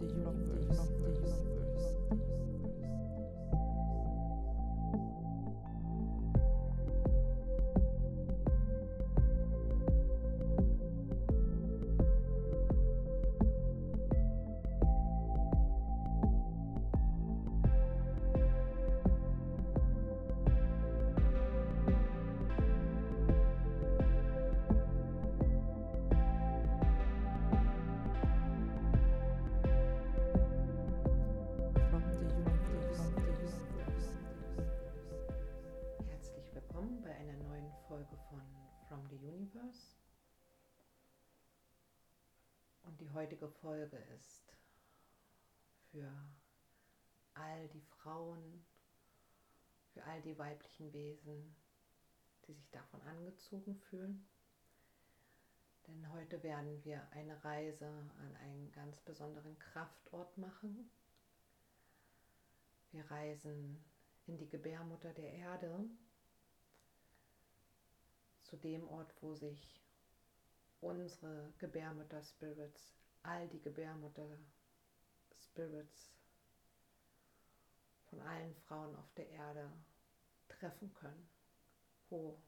the universe. Heutige Folge ist für all die Frauen, für all die weiblichen Wesen, die sich davon angezogen fühlen. Denn heute werden wir eine Reise an einen ganz besonderen Kraftort machen. Wir reisen in die Gebärmutter der Erde, zu dem Ort, wo sich unsere Gebärmutter-Spirits, all die Gebärmutter-Spirits von allen Frauen auf der Erde treffen können, wo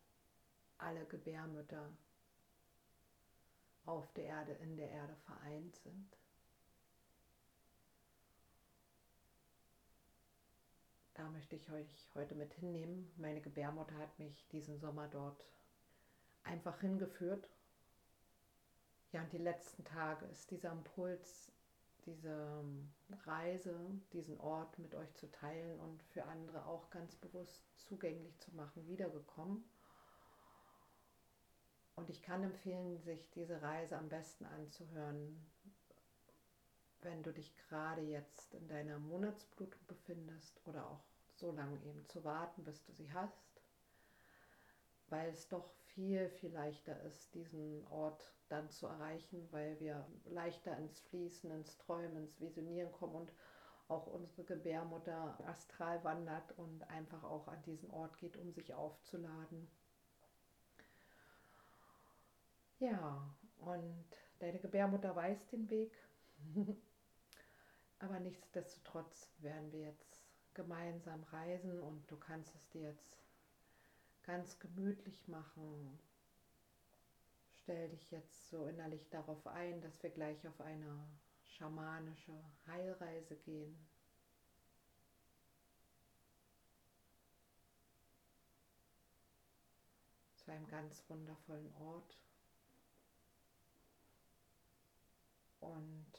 alle Gebärmütter auf der Erde, in der Erde vereint sind. Da möchte ich euch heute mit hinnehmen. Meine Gebärmutter hat mich diesen Sommer dort einfach hingeführt. Ja, und die letzten Tage ist dieser Impuls, diese Reise, diesen Ort mit euch zu teilen und für andere auch ganz bewusst zugänglich zu machen, wiedergekommen. Und ich kann empfehlen, sich diese Reise am besten anzuhören, wenn du dich gerade jetzt in deiner Monatsblutung befindest oder auch so lange eben zu warten, bis du sie hast, weil es doch viel, viel leichter ist, diesen Ort dann zu erreichen, weil wir leichter ins Fließen, ins Träumen, ins Visionieren kommen und auch unsere Gebärmutter astral wandert und einfach auch an diesen Ort geht, um sich aufzuladen. Ja, und deine Gebärmutter weiß den Weg. Aber nichtsdestotrotz werden wir jetzt gemeinsam reisen und du kannst es dir jetzt ganz gemütlich machen. Stell dich jetzt so innerlich darauf ein, dass wir gleich auf eine schamanische Heilreise gehen. Zu einem ganz wundervollen Ort. Und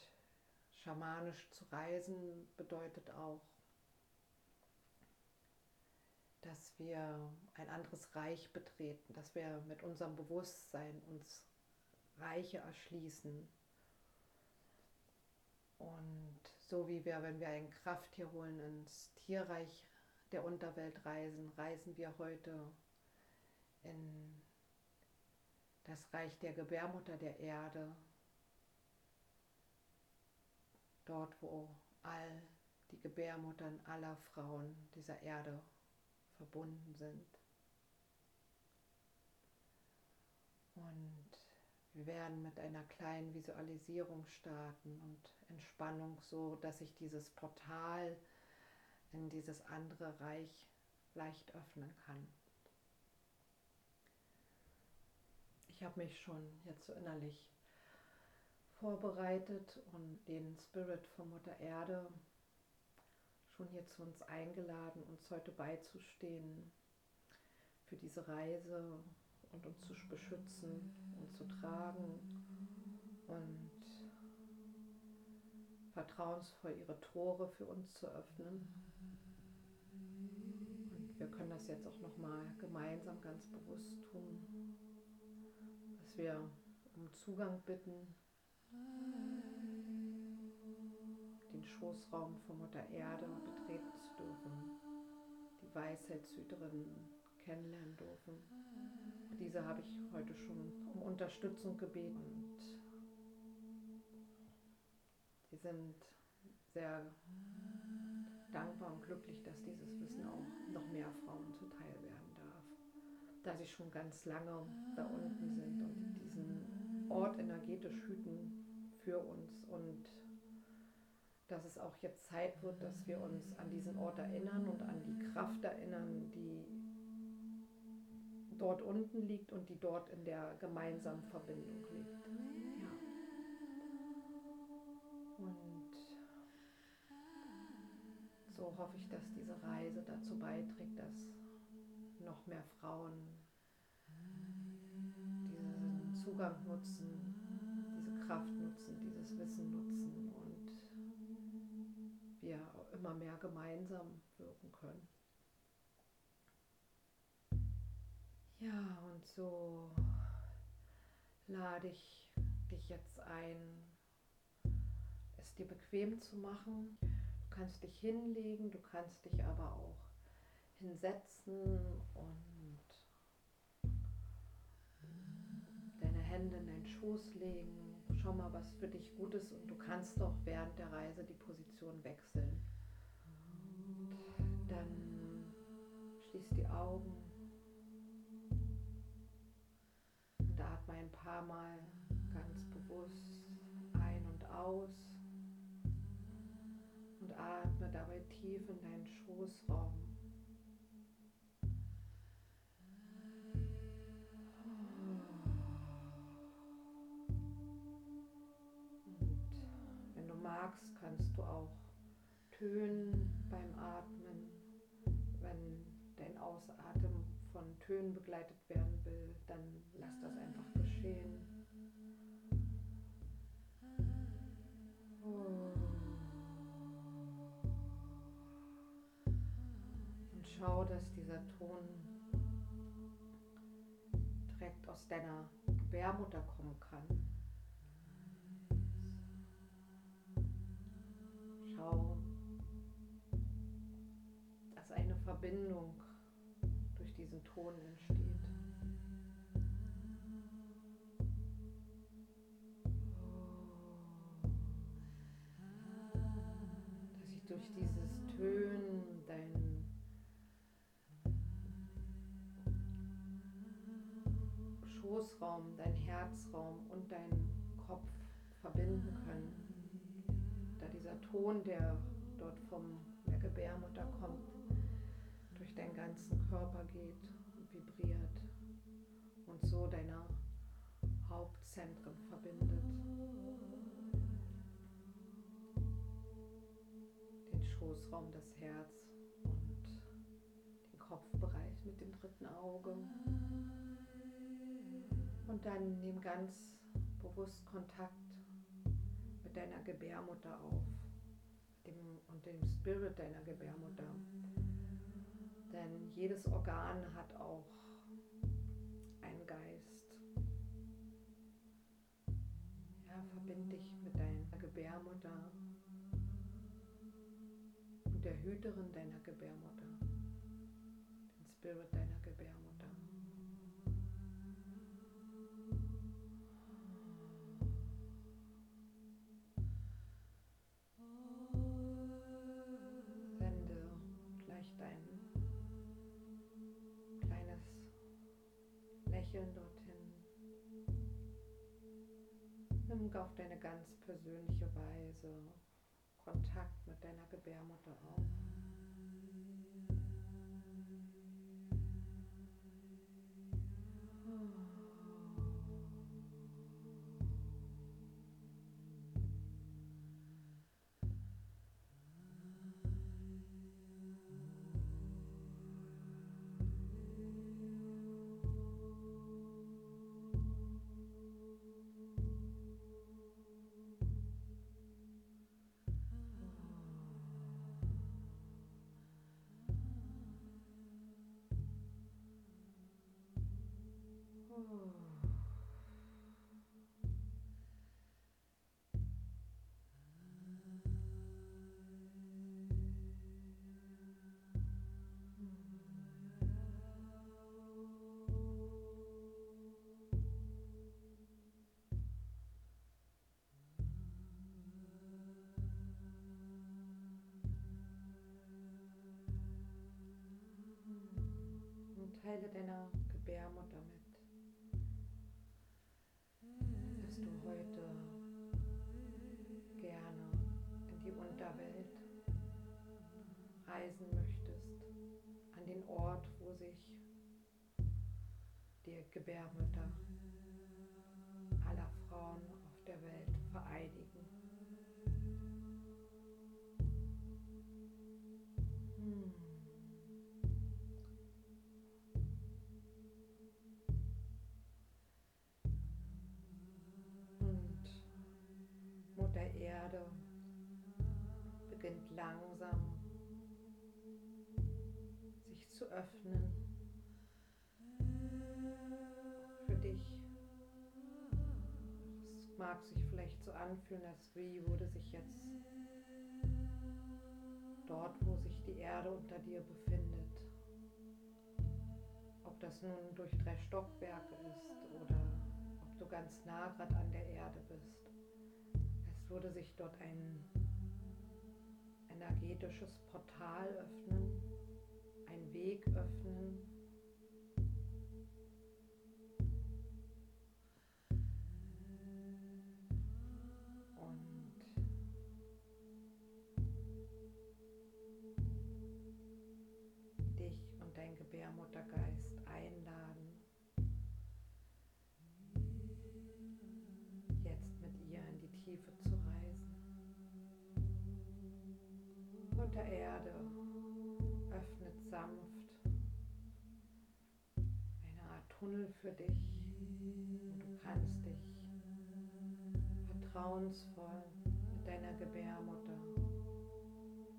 schamanisch zu reisen bedeutet auch, dass wir ein anderes Reich betreten, dass wir mit unserem Bewusstsein uns Reiche erschließen. Und so wie wir, wenn wir ein Krafttier holen, ins Tierreich der Unterwelt reisen, reisen wir heute in das Reich der Gebärmutter der Erde, dort wo all die Gebärmuttern aller Frauen dieser Erde verbunden sind. Und wir werden mit einer kleinen Visualisierung starten und Entspannung, so dass sich dieses Portal in dieses andere Reich leicht öffnen kann. Ich habe mich schon jetzt so innerlich vorbereitet und den Spirit von Mutter Erde schon hier zu uns eingeladen, uns heute beizustehen für diese Reise und uns zu beschützen und zu tragen und vertrauensvoll ihre Tore für uns zu öffnen. Und wir können das jetzt auch nochmal gemeinsam ganz bewusst tun, dass wir um Zugang bitten den Schoßraum von Mutter Erde betreten zu dürfen, die Weisheitshüterin kennenlernen dürfen. Diese habe ich heute schon um Unterstützung gebeten und sie sind sehr dankbar und glücklich, dass dieses Wissen auch noch mehr Frauen zuteil werden darf. Da sie schon ganz lange da unten sind und diesen Ort energetisch hüten für uns und dass es auch jetzt Zeit wird, dass wir uns an diesen Ort erinnern und an die Kraft erinnern, die dort unten liegt und die dort in der gemeinsamen Verbindung liegt. Ja. Und so hoffe ich, dass diese Reise dazu beiträgt, dass noch mehr Frauen diesen Zugang nutzen, diese Kraft nutzen, dieses Wissen nutzen immer mehr gemeinsam wirken können. Ja, und so lade ich dich jetzt ein, es dir bequem zu machen. Du kannst dich hinlegen, du kannst dich aber auch hinsetzen und deine Hände in deinen Schoß legen. Schau mal, was für dich gut ist und du kannst auch während der Reise die Position wechseln. Dann schließ die Augen und atme ein paar Mal ganz bewusst ein und aus und atme dabei tief in deinen Schoßraum. magst, kannst du auch Tönen beim Atmen, wenn dein Ausatmen von Tönen begleitet werden will, dann lass das einfach geschehen. Und schau, dass dieser Ton direkt aus deiner Gebärmutter kommen Verbindung durch diesen Ton entsteht. Dass sich durch dieses Tönen dein Schoßraum, dein Herzraum und dein Kopf verbinden können dieser Ton, der dort von der Gebärmutter kommt, deinen ganzen Körper geht und vibriert und so deine Hauptzentren verbindet. Den Schoßraum, das Herz und den Kopfbereich mit dem dritten Auge. Und dann nimm ganz bewusst Kontakt mit deiner Gebärmutter auf dem, und dem Spirit deiner Gebärmutter. Denn jedes Organ hat auch einen Geist. Ja, verbind dich mit deiner Gebärmutter und der Hüterin deiner Gebärmutter, den Spirit deiner auf deine ganz persönliche Weise Kontakt mit deiner Gebärmutter auf. Teile deiner Gebärmutter mit, du heute gerne in die Unterwelt reisen möchtest, an den Ort, wo sich die Gebärmutter aller Frauen anfühlen, als wie würde sich jetzt dort, wo sich die Erde unter dir befindet, ob das nun durch drei Stockwerke ist oder ob du ganz nah gerade an der Erde bist, es würde sich dort ein energetisches Portal öffnen, ein Weg öffnen. Tunnel für dich und du kannst dich vertrauensvoll mit deiner Gebärmutter,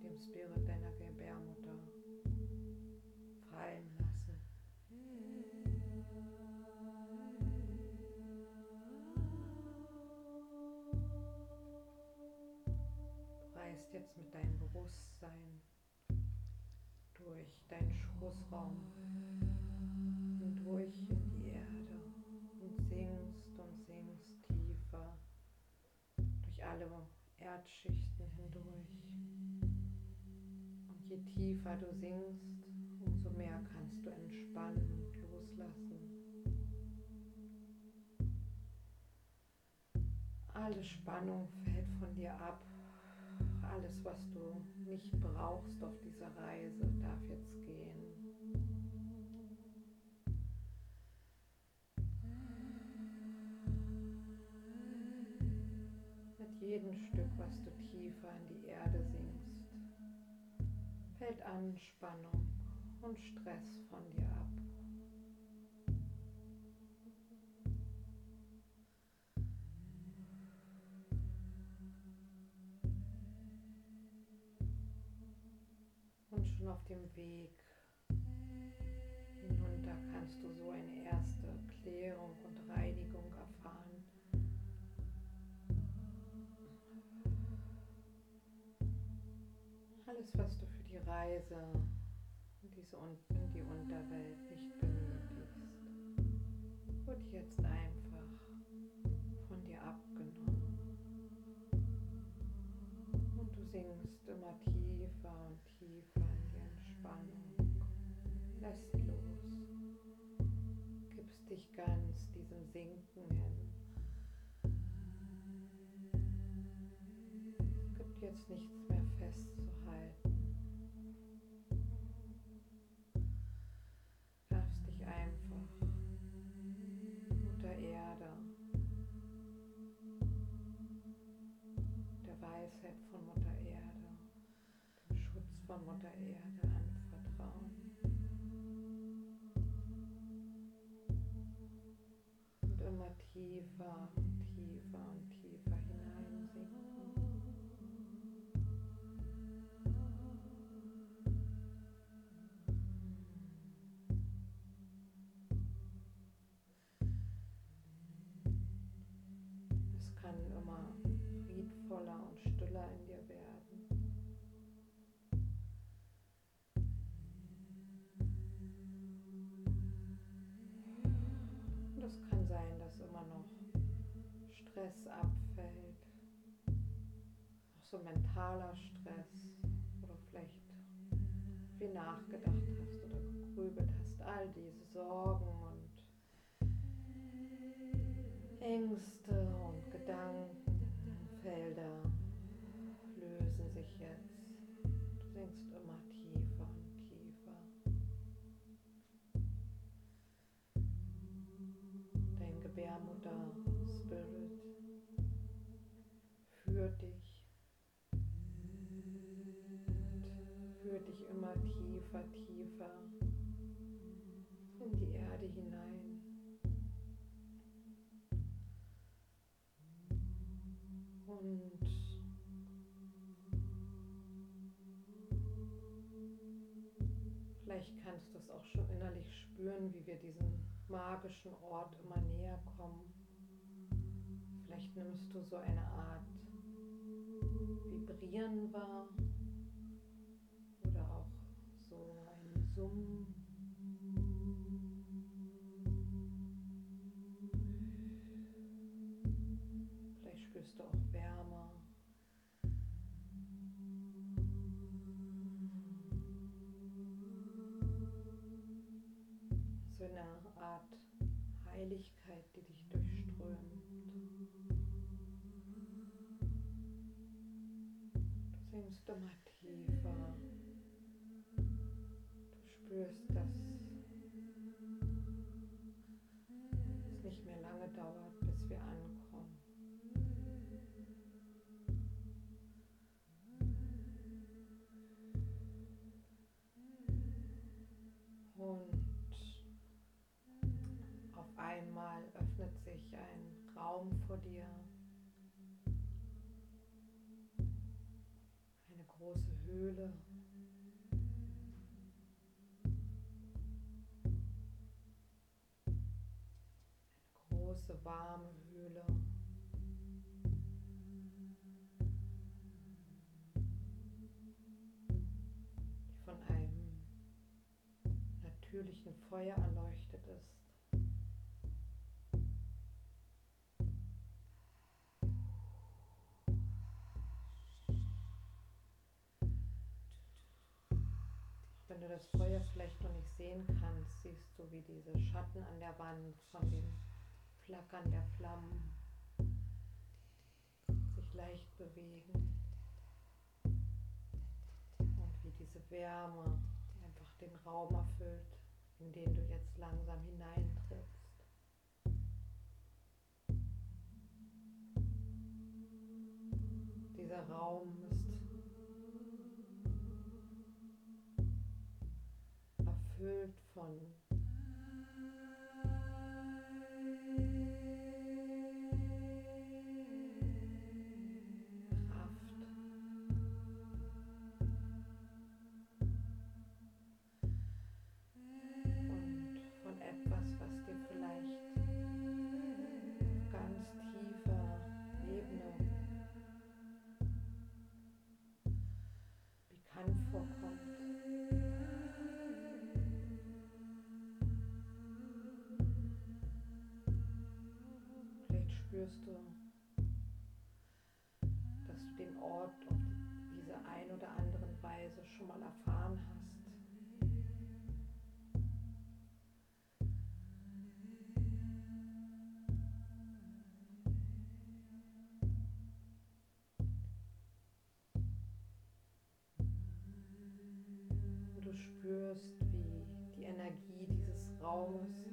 dem Spirit deiner Gebärmutter fallen lassen. Reist jetzt mit deinem Bewusstsein durch deinen Schoßraum in die Erde und singst und singst tiefer durch alle Erdschichten hindurch. Und je tiefer du singst, umso mehr kannst du entspannen und loslassen. Alle Spannung fällt von dir ab. Alles, was du nicht brauchst auf dieser Reise, darf jetzt gehen. Jedem Stück, was du tiefer in die Erde sinkst, fällt Anspannung und Stress von dir ab. Und schon auf dem Weg Reise in, diese, in die Unterwelt nicht benötigst, wird jetzt einfach von dir abgenommen. Und du sinkst immer tiefer und tiefer in die Entspannung. Lässt los. Gibst dich ganz diesem Sinken hin. Immer tiefer Stress abfällt. Auch so mentaler Stress, wo du vielleicht viel nachgedacht hast oder gegrübelt hast. All diese Sorgen und Ängste und Gedankenfelder tiefer, tiefer in die Erde hinein. Und vielleicht kannst du es auch schon innerlich spüren, wie wir diesem magischen Ort immer näher kommen. Vielleicht nimmst du so eine Art Vibrieren wahr Vielleicht spürst du auch Wärme. So eine Art Heiligkeit, die dich durchströmt. Du sinkst immer Höhle. Eine große warme Höhle. Die von einem natürlichen Feuer erleuchtet Du das Feuer vielleicht noch nicht sehen kannst, siehst du, wie diese Schatten an der Wand von dem Flackern der Flammen sich leicht bewegen. Und wie diese Wärme einfach den Raum erfüllt, in den du jetzt langsam hineintrittst. Dieser Raum ist erfüllt von spürst, wie die Energie dieses Raumes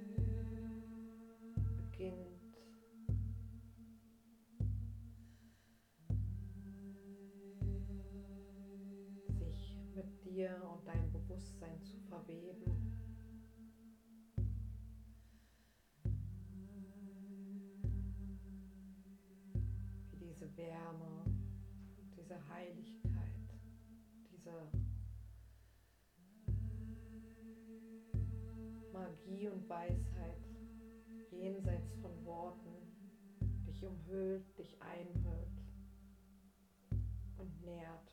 dich umhüllt, dich einhüllt und nährt.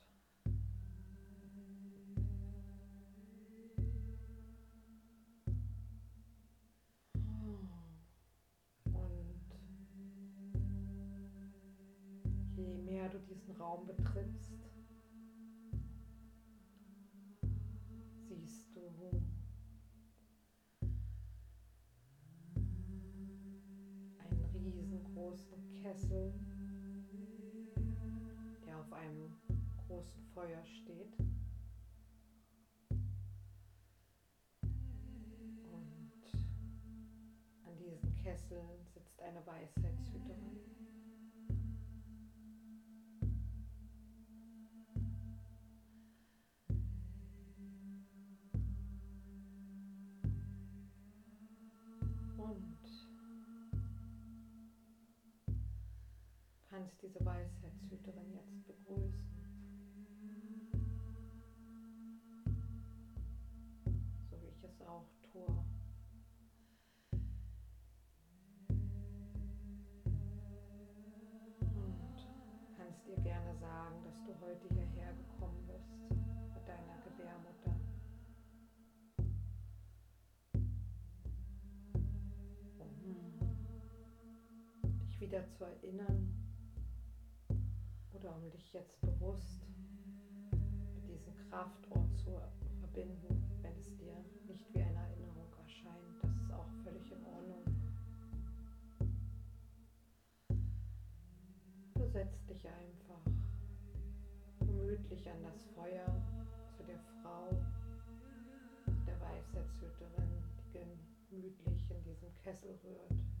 Feuer steht. Und an diesem Kessel sitzt eine Weisheitshüterin. kannst diese Weisheitshüterin jetzt begrüßen. Zu erinnern oder um dich jetzt bewusst mit diesem Kraftort zu verbinden, wenn es dir nicht wie eine Erinnerung erscheint. Das ist auch völlig in Ordnung. Du setzt dich einfach gemütlich an das Feuer zu der Frau, der Weisheitshüterin, die gemütlich in diesem Kessel rührt.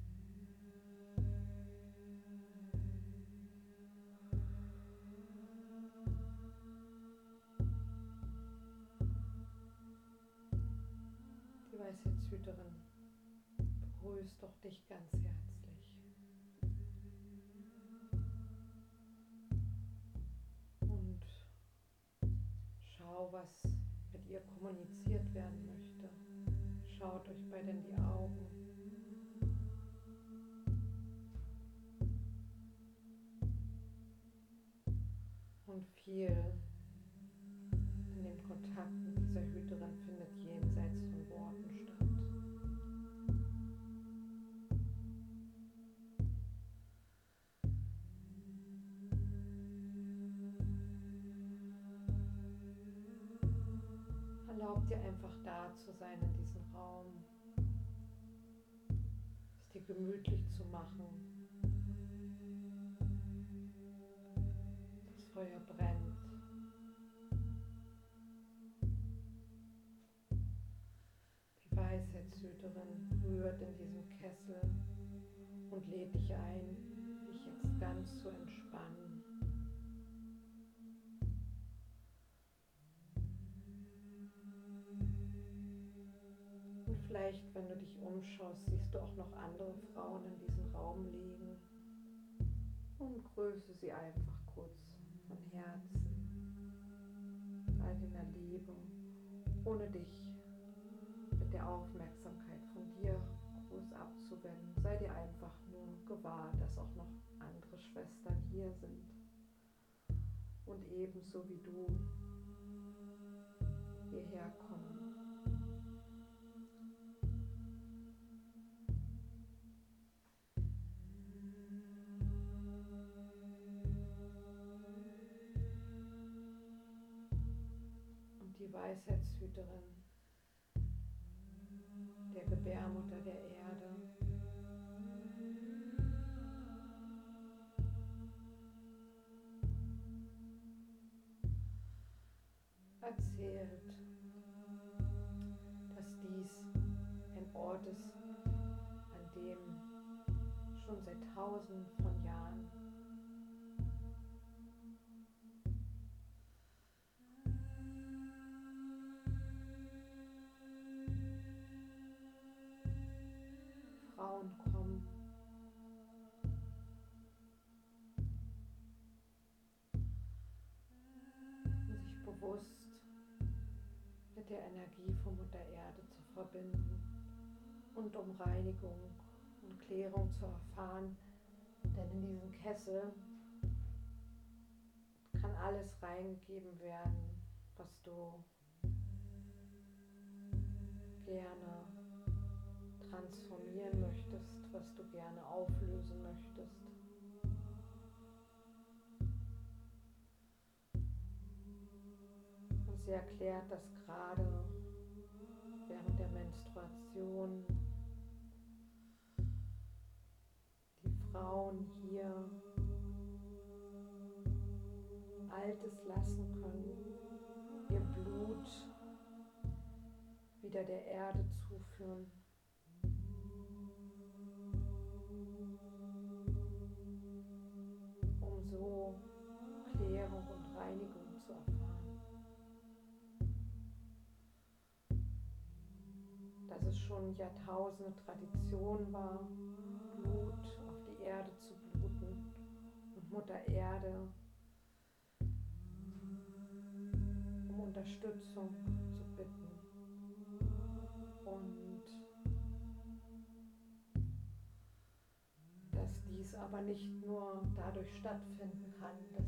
Begrüßt doch dich ganz herzlich. Und schau, was mit ihr kommuniziert werden möchte. Schaut euch beide in die Augen. Und viel Erlaub dir einfach da zu sein in diesem Raum, es dir gemütlich zu machen. Das Feuer brennt. Die Weisheitshüterin rührt in diesem Kessel und lädt dich ein, umschaust, siehst du auch noch andere Frauen in diesem Raum liegen. Und grüße sie einfach kurz von Herzen, all deiner Liebe, ohne dich mit der Aufmerksamkeit von dir groß abzuwenden. Sei dir einfach nur gewahr, dass auch noch andere Schwestern hier sind und ebenso wie du Weisheitshüterin der Gebärmutter der Erde. Erzählt, dass dies ein Ort ist, an dem schon seit tausenden von Frauen kommen. Um sich bewusst mit der Energie von Mutter Erde zu verbinden und um Reinigung und Klärung zu erfahren. Denn in diesem Kessel kann alles reingegeben werden, was du gerne transformieren möchtest, was du gerne auflösen möchtest. Und sie erklärt, dass gerade während der Menstruation die Frauen hier Altes lassen können, ihr Blut wieder der Erde zuführen. Schon Jahrtausende Tradition war, Blut auf die Erde zu bluten und Mutter Erde um Unterstützung zu bitten. Und dass dies aber nicht nur dadurch stattfinden kann, dass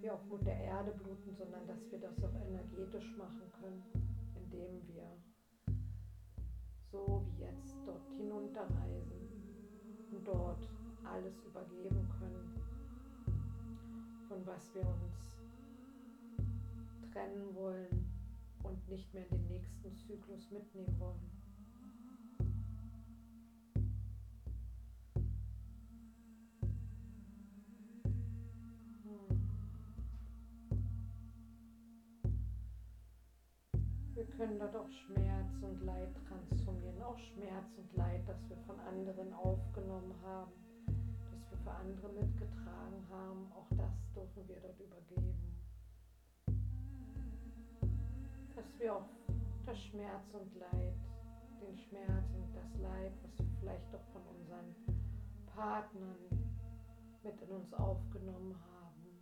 wir auf Mutter Erde bluten, sondern dass wir das auch energetisch machen können, indem wir so wie jetzt dort hinunterreisen und dort alles übergeben können, von was wir uns trennen wollen und nicht mehr in den nächsten Zyklus mitnehmen wollen. Hm. Wir können dort auch Schmerz und Leid auch Schmerz und Leid, das wir von anderen aufgenommen haben, das wir für andere mitgetragen haben, auch das dürfen wir dort übergeben. dass wir auch das Schmerz und Leid, den Schmerz und das Leid, was wir vielleicht auch von unseren Partnern mit in uns aufgenommen haben,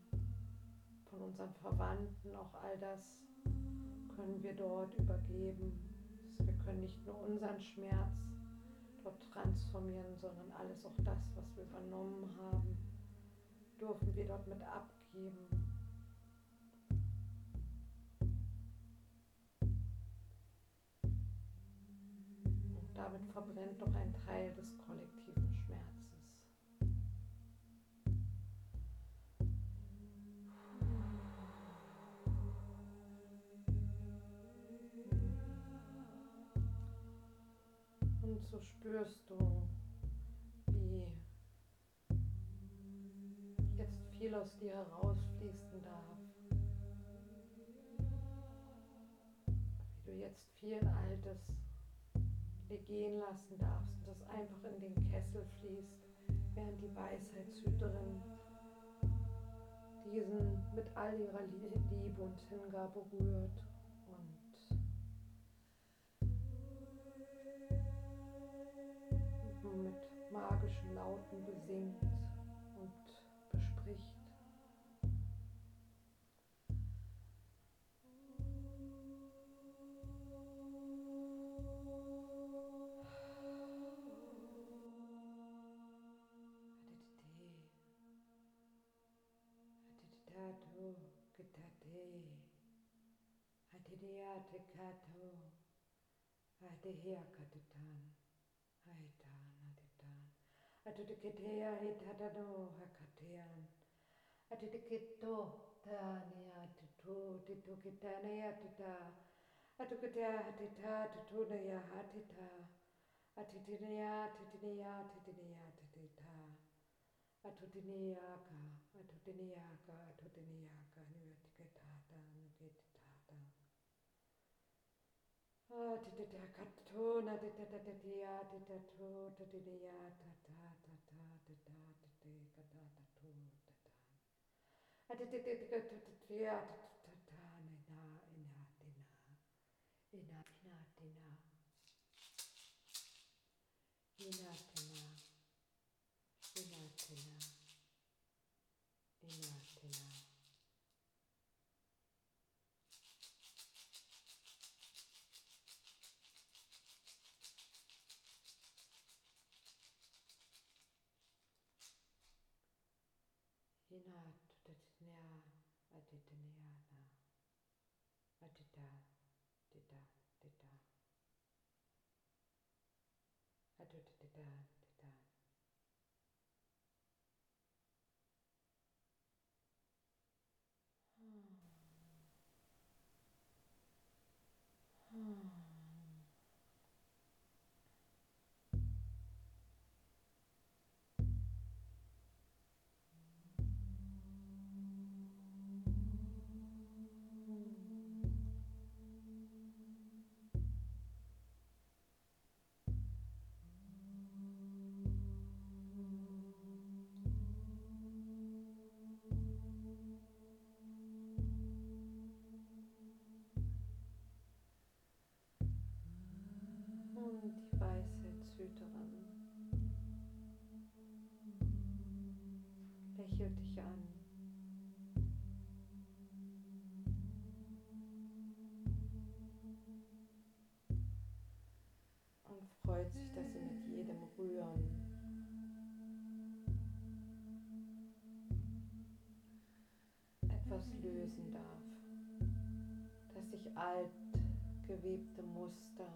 von unseren Verwandten, auch all das können wir dort übergeben. Wir können nicht nur unseren Schmerz dort transformieren, sondern alles auch das, was wir übernommen haben, dürfen wir dort mit abgeben. damit verbrennt doch ein Teil des so spürst du, wie jetzt viel aus dir herausfließen darf. Wie du jetzt viel Altes dir gehen lassen darfst und das einfach in den Kessel fließt, während die Weisheitshüterin diesen mit all ihrer Liebe und Hingabe rührt und mit magischen Lauten besingt und bespricht. Adiyate kato, adihya katutan, haitan aditan, atutiketea etatano hakatean. Atitikito tania tutu titukitanea tuta atukitea hatita tutunaya hatita. Atitinea titinea titinea titita atutiniaka atutiniaka atutiniaka niwatiketatan kititatan atitita ah, katuna titatatia titatu titiniatata Inatena. Inatena. da, da, da, da, da. I? Do da da da lächelt dich an. Und freut sich, dass sie mit jedem Rühren etwas lösen darf, dass sich alt gewebte Muster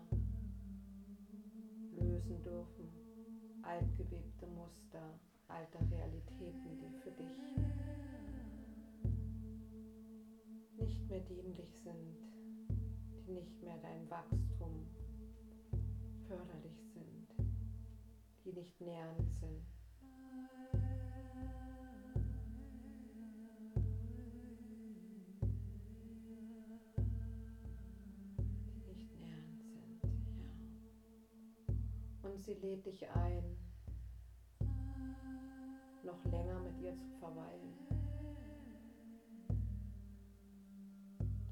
lösen dürfen, altgewebte Muster alter Realitäten, die für dich nicht mehr dienlich sind, die nicht mehr dein Wachstum förderlich sind, die nicht nährend sind. die nicht nährend sind, ja. Und sie lädt dich ein, noch länger mit ihr zu verweilen.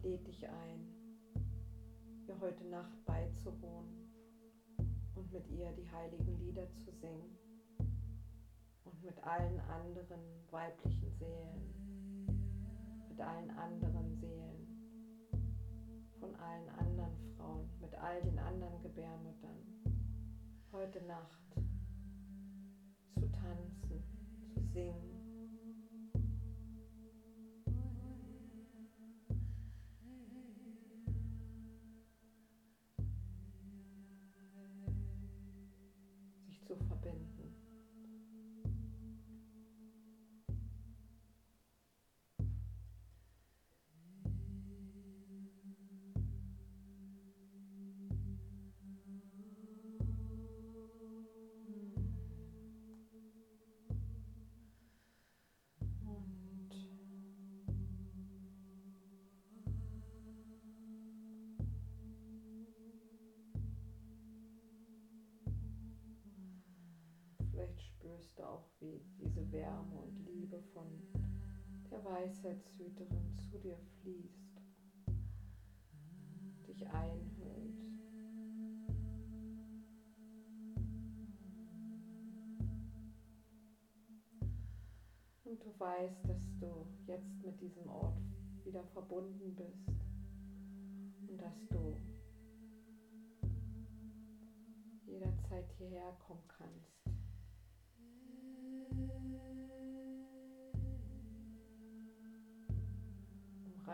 Lädt dich ein, ihr heute Nacht beizuwohnen und mit ihr die heiligen Lieder zu singen und mit allen anderen weiblichen Seelen, mit allen anderen Seelen, von allen anderen Frauen, mit all den anderen Gebärmüttern, heute Nacht zu tanzen, zu spürst du auch, wie diese Wärme und Liebe von der Weisheitshüterin zu dir fließt, dich einhüllt. Und du weißt, dass du jetzt mit diesem Ort wieder verbunden bist und dass du jederzeit hierher kommen kannst.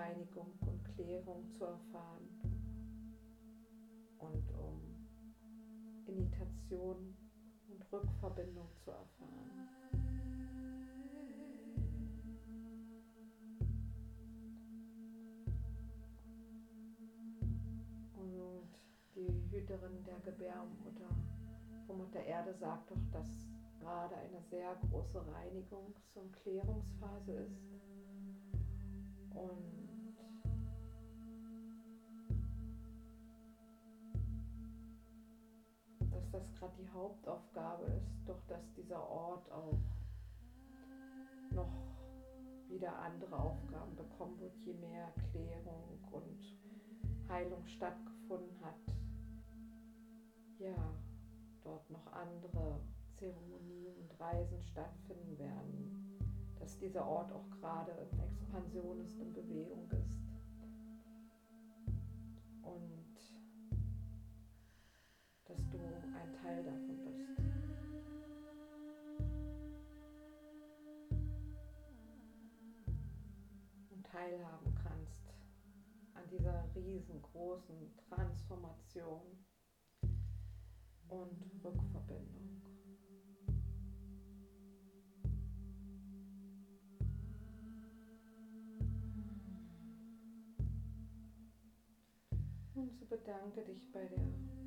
Reinigung und Klärung zu erfahren und um Imitation und Rückverbindung zu erfahren. Und die Hüterin der Gebärmutter von Mutter Erde sagt doch, dass gerade eine sehr große Reinigungs- und Klärungsphase ist. Und das gerade die Hauptaufgabe ist, doch dass dieser Ort auch noch wieder andere Aufgaben bekommen wird, je mehr Klärung und Heilung stattgefunden hat. Ja, dort noch andere Zeremonien und Reisen stattfinden werden, dass dieser Ort auch gerade in Expansion ist, in Bewegung ist. Und dass du ein Teil davon bist. Und teilhaben kannst an dieser riesengroßen Transformation und Rückverbindung. Und so bedanke dich bei der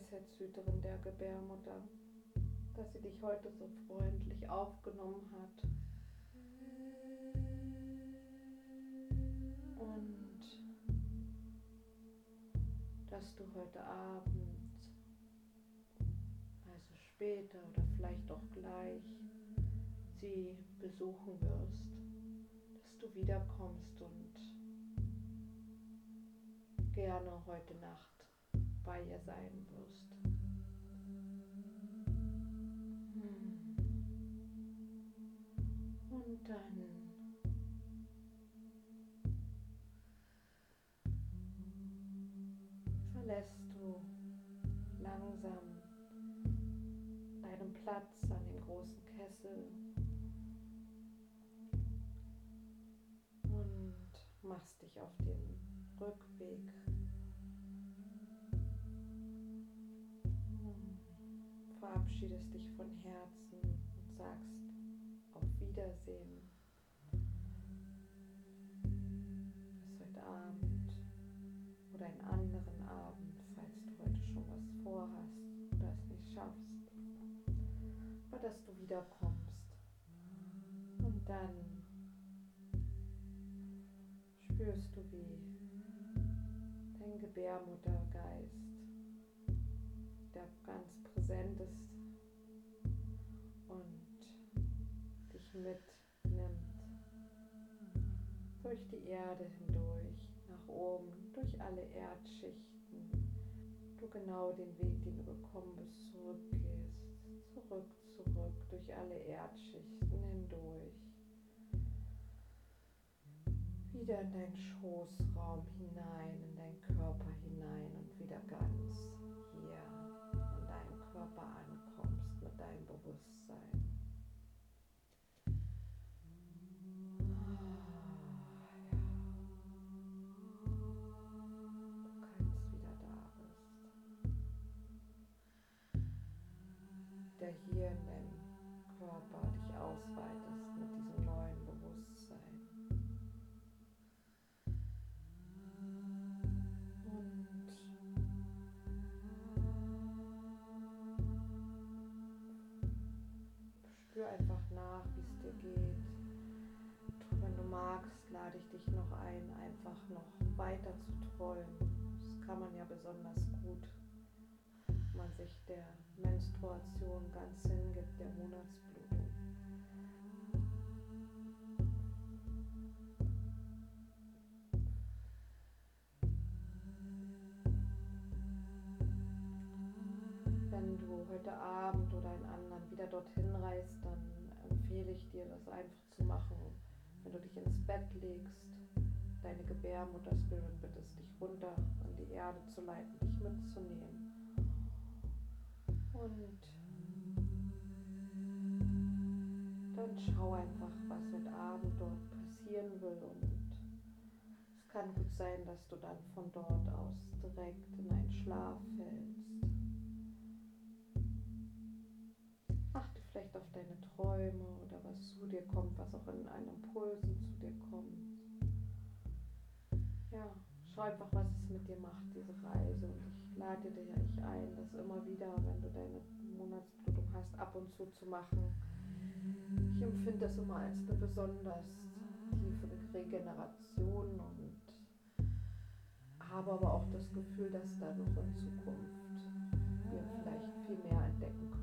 Weisheitshüterin der Gebärmutter, dass sie dich heute so freundlich aufgenommen hat. Und dass du heute Abend, also später oder vielleicht auch gleich, sie besuchen wirst, dass du wiederkommst und gerne heute Nacht bei ihr sein wirst. Hm. Und dann verlässt du langsam deinen Platz an dem großen Kessel und machst dich auf den Rückweg. Verabschiedest dich von Herzen und sagst auf Wiedersehen. Bis heute Abend oder einen anderen Abend, falls du heute schon was vorhast oder es nicht schaffst. Aber dass du wiederkommst. Und dann spürst du, wie dein Gebärmuttergeist, der ganz präsent ist mitnimmt. Durch die Erde hindurch, nach oben, durch alle Erdschichten. Du genau den Weg, den du gekommen bist, zurückgehst, zurück, zurück, durch alle Erdschichten hindurch. Wieder in deinen Schoßraum hinein, in deinen Körper hinein und wieder ganz geht. Wenn du magst, lade ich dich noch ein, einfach noch weiter zu träumen. Das kann man ja besonders gut, wenn man sich der Menstruation ganz hingibt, der Monatsblutung. Wenn du heute Abend oder einen anderen wieder dorthin reist, empfehle ich dir, das einfach zu machen. Wenn du dich ins Bett legst, deine Gebärmutter Spirit bittest, dich runter an die Erde zu leiten, dich mitzunehmen. Und dann schau einfach, was heute Abend dort passieren will. Und es kann gut sein, dass du dann von dort aus direkt in einen Schlaf fällst. Vielleicht auf deine Träume oder was zu dir kommt, was auch in einem Impulsen zu dir kommt. Ja, schau einfach, was es mit dir macht, diese Reise. Und ich lade dich ein, das immer wieder, wenn du deine Monatsblutung hast, ab und zu zu machen. Ich empfinde das immer als eine besonders tiefe Regeneration und habe aber auch das Gefühl, dass da noch in Zukunft wir vielleicht viel mehr entdecken können,